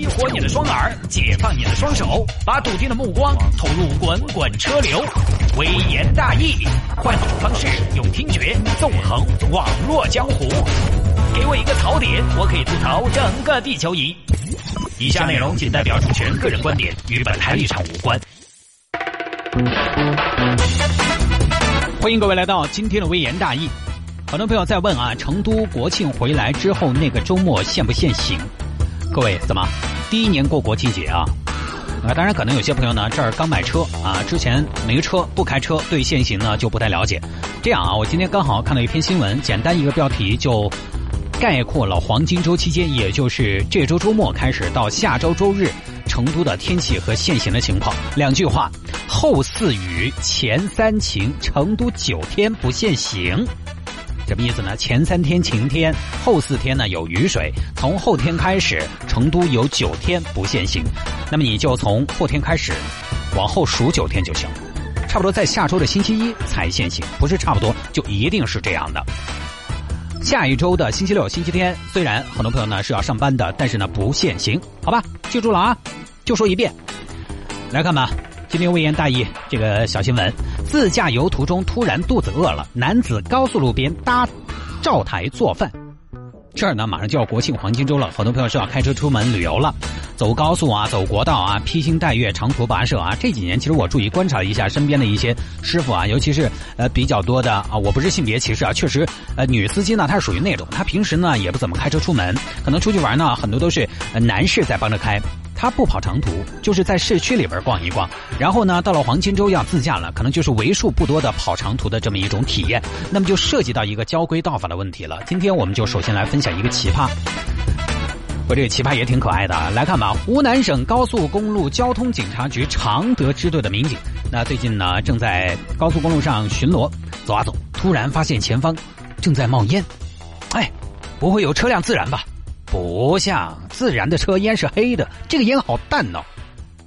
激活你的双耳，解放你的双手，把笃定的目光投入滚滚车流。微言大义，换种方式，用听觉纵横网络江湖。给我一个槽点，我可以吐槽整个地球仪。以下内容仅代表主持人个人观点，与本台立场无关。欢迎各位来到今天的微言大义。很多朋友在问啊，成都国庆回来之后那个周末限不限行？各位怎么第一年过国庆节啊？啊，当然可能有些朋友呢这儿刚买车啊，之前没车不开车，对限行呢就不太了解。这样啊，我今天刚好看到一篇新闻，简单一个标题就概括了黄金周期间，也就是这周周末开始到下周周日成都的天气和限行的情况。两句话：后四雨，前三晴，成都九天不限行。什么意思呢？前三天晴天，后四天呢有雨水。从后天开始，成都有九天不限行。那么你就从后天开始，往后数九天就行。差不多在下周的星期一才限行，不是差不多，就一定是这样的。下一周的星期六、星期天，虽然很多朋友呢是要上班的，但是呢不限行，好吧？记住了啊，就说一遍。来看吧，今天微言大义这个小新闻。自驾游途中突然肚子饿了，男子高速路边搭灶台做饭。这儿呢，马上就要国庆黄金周了，很多朋友是要开车出门旅游了，走高速啊，走国道啊，披星戴月，长途跋涉啊。这几年，其实我注意观察了一下身边的一些师傅啊，尤其是呃比较多的啊，我不是性别歧视啊，确实呃女司机呢，她是属于那种，她平时呢也不怎么开车出门，可能出去玩呢，很多都是男士在帮着开。他不跑长途，就是在市区里边逛一逛，然后呢，到了黄金周要自驾了，可能就是为数不多的跑长途的这么一种体验。那么就涉及到一个交规道法的问题了。今天我们就首先来分享一个奇葩，我这个奇葩也挺可爱的啊。来看吧，湖南省高速公路交通警察局常德支队的民警，那最近呢正在高速公路上巡逻，走啊走，突然发现前方正在冒烟，哎，不会有车辆自燃吧？不像自然的车烟是黑的，这个烟好淡哦。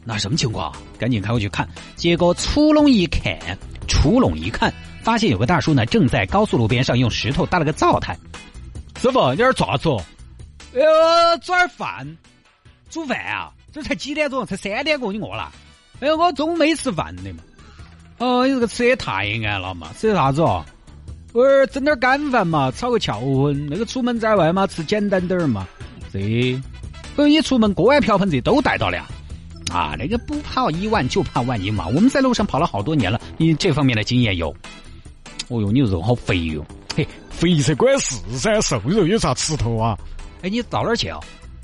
那什么情况？赶紧开过去看。结果出笼一看，出笼一看，发现有个大叔呢，正在高速路边上用石头搭了个灶台。师傅，你这儿做啥子？呃，做点饭，煮饭啊？这才几点钟？才三点过，你饿了？哎呀，我中午没吃饭的嘛。哦，你这个吃也太晏了嘛？吃的啥子哦？我儿整点干饭嘛，炒个翘荤。那个出门在外嘛，吃简单点儿嘛。这，呃，你出门锅碗瓢盆这都带到了呀？啊，那个不怕一万就怕万一嘛。我们在路上跑了好多年了，你这方面的经验有。哦哟，你肉好肥哟！嘿，肥才管事噻，瘦肉有啥吃头啊？哎，你到哪儿去啊？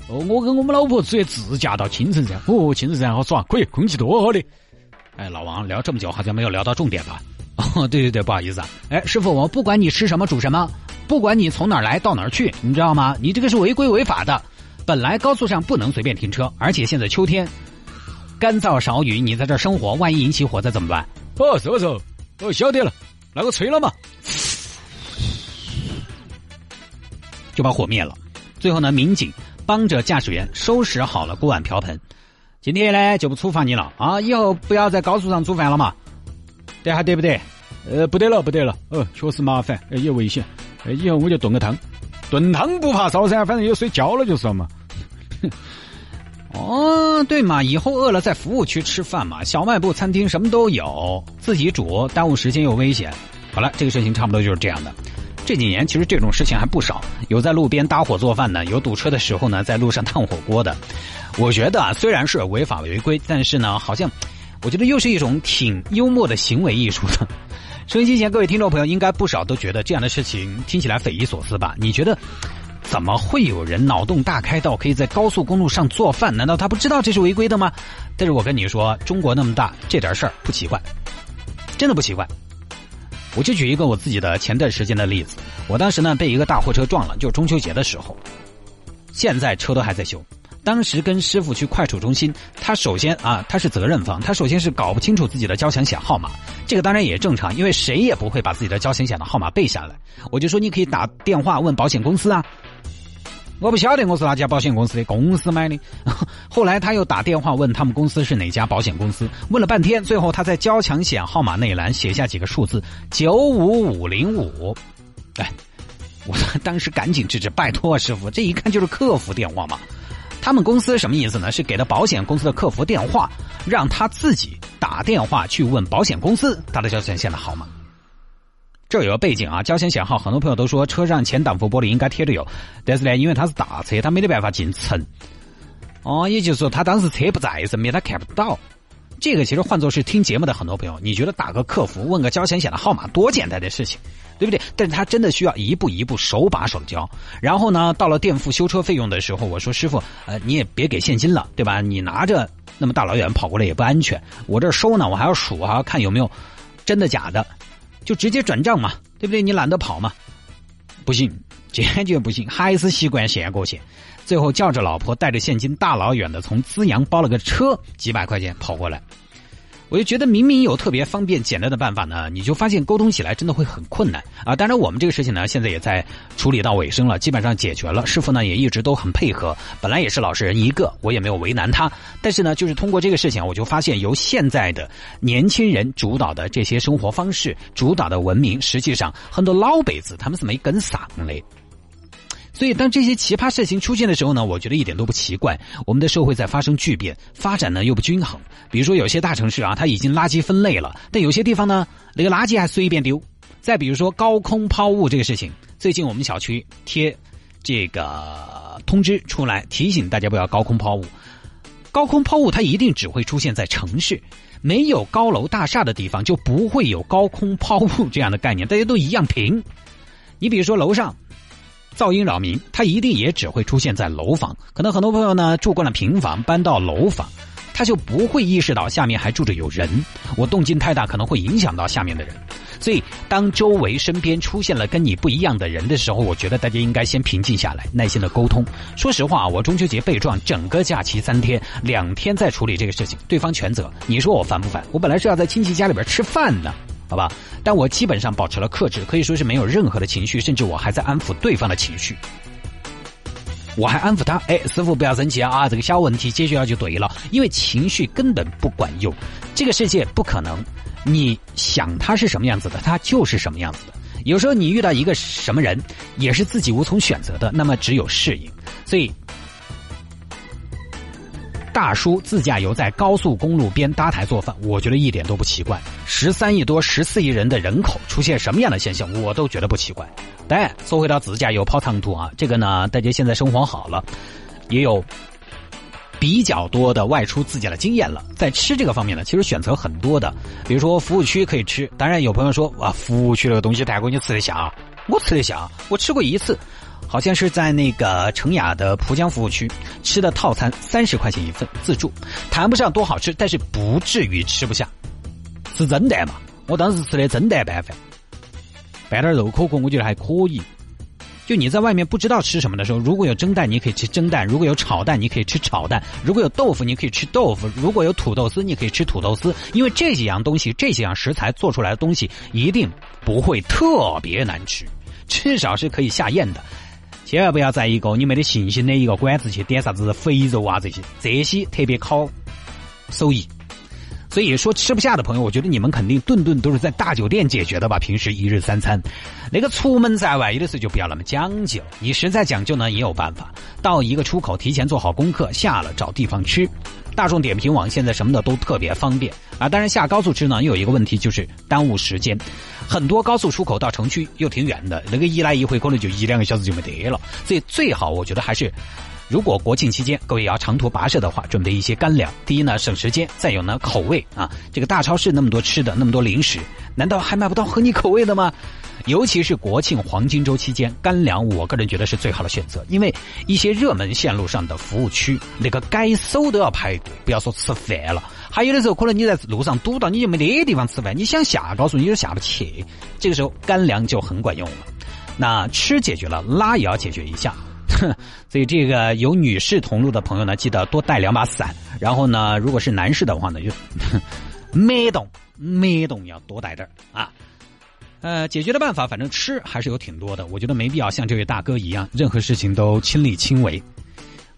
哦，我跟我们老婆直接自驾到青城山。哦，青城山好爽，可以，空气多好的。哎，老王聊这么久，好像没有聊到重点吧？哦，对对对，不好意思啊。哎，师傅，我不管你吃什么煮什么，不管你从哪儿来到哪儿去，你知道吗？你这个是违规违法的。本来高速上不能随便停车，而且现在秋天干燥少雨，你在这儿生活，万一引起火灾怎么办？哦，是不是？哦，晓得了，那个吹了嘛，就把火灭了。最后呢，民警帮着驾驶员收拾好了锅碗瓢盆。今天呢就不处罚你了啊，以后不要在高速上煮饭了嘛。得还得不得？呃，不得了，不得了。呃，确实麻烦，也危险。以后我就炖个汤，炖汤不怕烧噻，反正有水浇了就是了嘛。哦，对嘛，以后饿了在服务区吃饭嘛，小卖部、餐厅什么都有，自己煮耽误时间又危险。好了，这个事情差不多就是这样的。这几年其实这种事情还不少，有在路边搭伙做饭的，有堵车的时候呢在路上烫火锅的。我觉得啊，虽然是违法违规，但是呢，好像。我觉得又是一种挺幽默的行为艺术的。收音机前各位听众朋友，应该不少都觉得这样的事情听起来匪夷所思吧？你觉得怎么会有人脑洞大开到可以在高速公路上做饭？难道他不知道这是违规的吗？但是我跟你说，中国那么大，这点事儿不奇怪，真的不奇怪。我就举一个我自己的前段时间的例子，我当时呢被一个大货车撞了，就中秋节的时候，现在车都还在修。当时跟师傅去快处中心，他首先啊，他是责任方，他首先是搞不清楚自己的交强险号码，这个当然也正常，因为谁也不会把自己的交强险的号码背下来。我就说你可以打电话问保险公司啊，我不晓得我是哪家保险公司的，公司买的。后来他又打电话问他们公司是哪家保险公司，问了半天，最后他在交强险号码那一栏写下几个数字九五五零五，哎，我当时赶紧制止，拜托师傅，这一看就是客服电话嘛。他们公司什么意思呢？是给了保险公司的客服电话，让他自己打电话去问保险公司他的交强险的号码。这有个背景啊，交强险号，很多朋友都说车上前挡风玻璃应该贴着有，但是呢，因为他是大车，他没得办法进城。哦，也就是说他当时车不在身边，他看不到。这个其实换作是听节目的很多朋友，你觉得打个客服问个交强险的号码多简单的事情，对不对？但是他真的需要一步一步手把手教。然后呢，到了垫付修车费用的时候，我说师傅，呃，你也别给现金了，对吧？你拿着那么大老远跑过来也不安全。我这收呢，我还要数啊，看有没有真的假的，就直接转账嘛，对不对？你懒得跑嘛，不信，坚决不行，还是习惯现过去。最后叫着老婆带着现金大老远的从资阳包了个车几百块钱跑过来，我就觉得明明有特别方便简单的办法呢，你就发现沟通起来真的会很困难啊！当然我们这个事情呢现在也在处理到尾声了，基本上解决了。师傅呢也一直都很配合，本来也是老实人一个，我也没有为难他。但是呢，就是通过这个事情，我就发现由现在的年轻人主导的这些生活方式、主导的文明，实际上很多老辈子他们是没跟上的。所以，当这些奇葩事情出现的时候呢，我觉得一点都不奇怪。我们的社会在发生巨变，发展呢又不均衡。比如说，有些大城市啊，它已经垃圾分类了，但有些地方呢，那个垃圾还随便丢。再比如说高空抛物这个事情，最近我们小区贴这个通知出来，提醒大家不要高空抛物。高空抛物它一定只会出现在城市，没有高楼大厦的地方就不会有高空抛物这样的概念，大家都一样平。你比如说楼上。噪音扰民，它一定也只会出现在楼房。可能很多朋友呢住惯了平房，搬到楼房，他就不会意识到下面还住着有人。我动静太大，可能会影响到下面的人。所以，当周围身边出现了跟你不一样的人的时候，我觉得大家应该先平静下来，耐心的沟通。说实话，我中秋节被撞，整个假期三天，两天在处理这个事情，对方全责。你说我烦不烦？我本来是要在亲戚家里边吃饭的。好吧，但我基本上保持了克制，可以说是没有任何的情绪，甚至我还在安抚对方的情绪。我还安抚他，哎，师傅不要生气啊，这个小问题解决了就对了。因为情绪根本不管用，这个世界不可能，你想他是什么样子的，他就是什么样子的。有时候你遇到一个什么人，也是自己无从选择的，那么只有适应。所以。大叔自驾游在高速公路边搭台做饭，我觉得一点都不奇怪。十三亿多、十四亿人的人口出现什么样的现象，我都觉得不奇怪。但说回到自驾游跑长途啊，这个呢，大家现在生活好了，也有比较多的外出自驾的经验了。在吃这个方面呢，其实选择很多的，比如说服务区可以吃。当然有朋友说哇，服务区那个东西太贵，你吃得下？我吃得下，我吃过一次。好像是在那个成雅的浦江服务区吃的套餐，三十块钱一份自助，谈不上多好吃，但是不至于吃不下，是蒸蛋嘛？我当时吃的蒸蛋拌饭，拌点肉可可，我觉得还可以。就你在外面不知道吃什么的时候，如果有蒸蛋，你可以吃蒸蛋；如果有炒蛋，你可以吃炒蛋；如果有豆腐，你可以吃豆腐；如果有土豆丝，你可以吃土豆丝。因为这几样东西，这几样食材做出来的东西一定不会特别难吃，至少是可以下咽的。千万不要在一个你没得信心的一个馆子去点啥子肥肉啊这些，这些特别考手艺。所以说吃不下的朋友，我觉得你们肯定顿顿都是在大酒店解决的吧？平时一日三餐，那个出门在外有的时候就不要那么讲究。你实在讲究呢，也有办法，到一个出口提前做好功课，下了找地方吃。大众点评网现在什么的都特别方便啊！当然下高速吃呢，又有一个问题就是耽误时间，很多高速出口到城区又挺远的，那个一来一回可能就一两个小时就没得了。所以最好我觉得还是，如果国庆期间各位要长途跋涉的话，准备一些干粮。第一呢省时间，再有呢口味啊。这个大超市那么多吃的，那么多零食，难道还买不到合你口味的吗？尤其是国庆黄金周期间，干粮我个人觉得是最好的选择，因为一些热门线路上的服务区，那个该搜都要排队，不要说吃饭了。还有的时候，可能你在路上堵到，你就没得地方吃饭，你想下高速你都下不去。这个时候干粮就很管用了。那吃解决了，拉也要解决一下。所以这个有女士同路的朋友呢，记得多带两把伞。然后呢，如果是男士的话呢，就 没动没动要多带点啊。呃，解决的办法，反正吃还是有挺多的。我觉得没必要像这位大哥一样，任何事情都亲力亲为。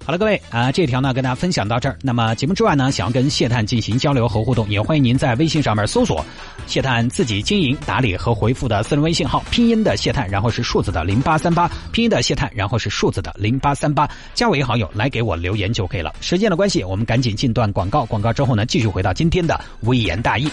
好了，各位啊，这条呢跟大家分享到这儿。那么节目之外呢，想要跟谢探进行交流和互动，也欢迎您在微信上面搜索谢探自己经营打理和回复的私人微信号，拼音的谢探，然后是数字的零八三八，拼音的谢探，然后是数字的零八三八，加为好友来给我留言就可以了。时间的关系，我们赶紧进段广告，广告之后呢，继续回到今天的微言大义。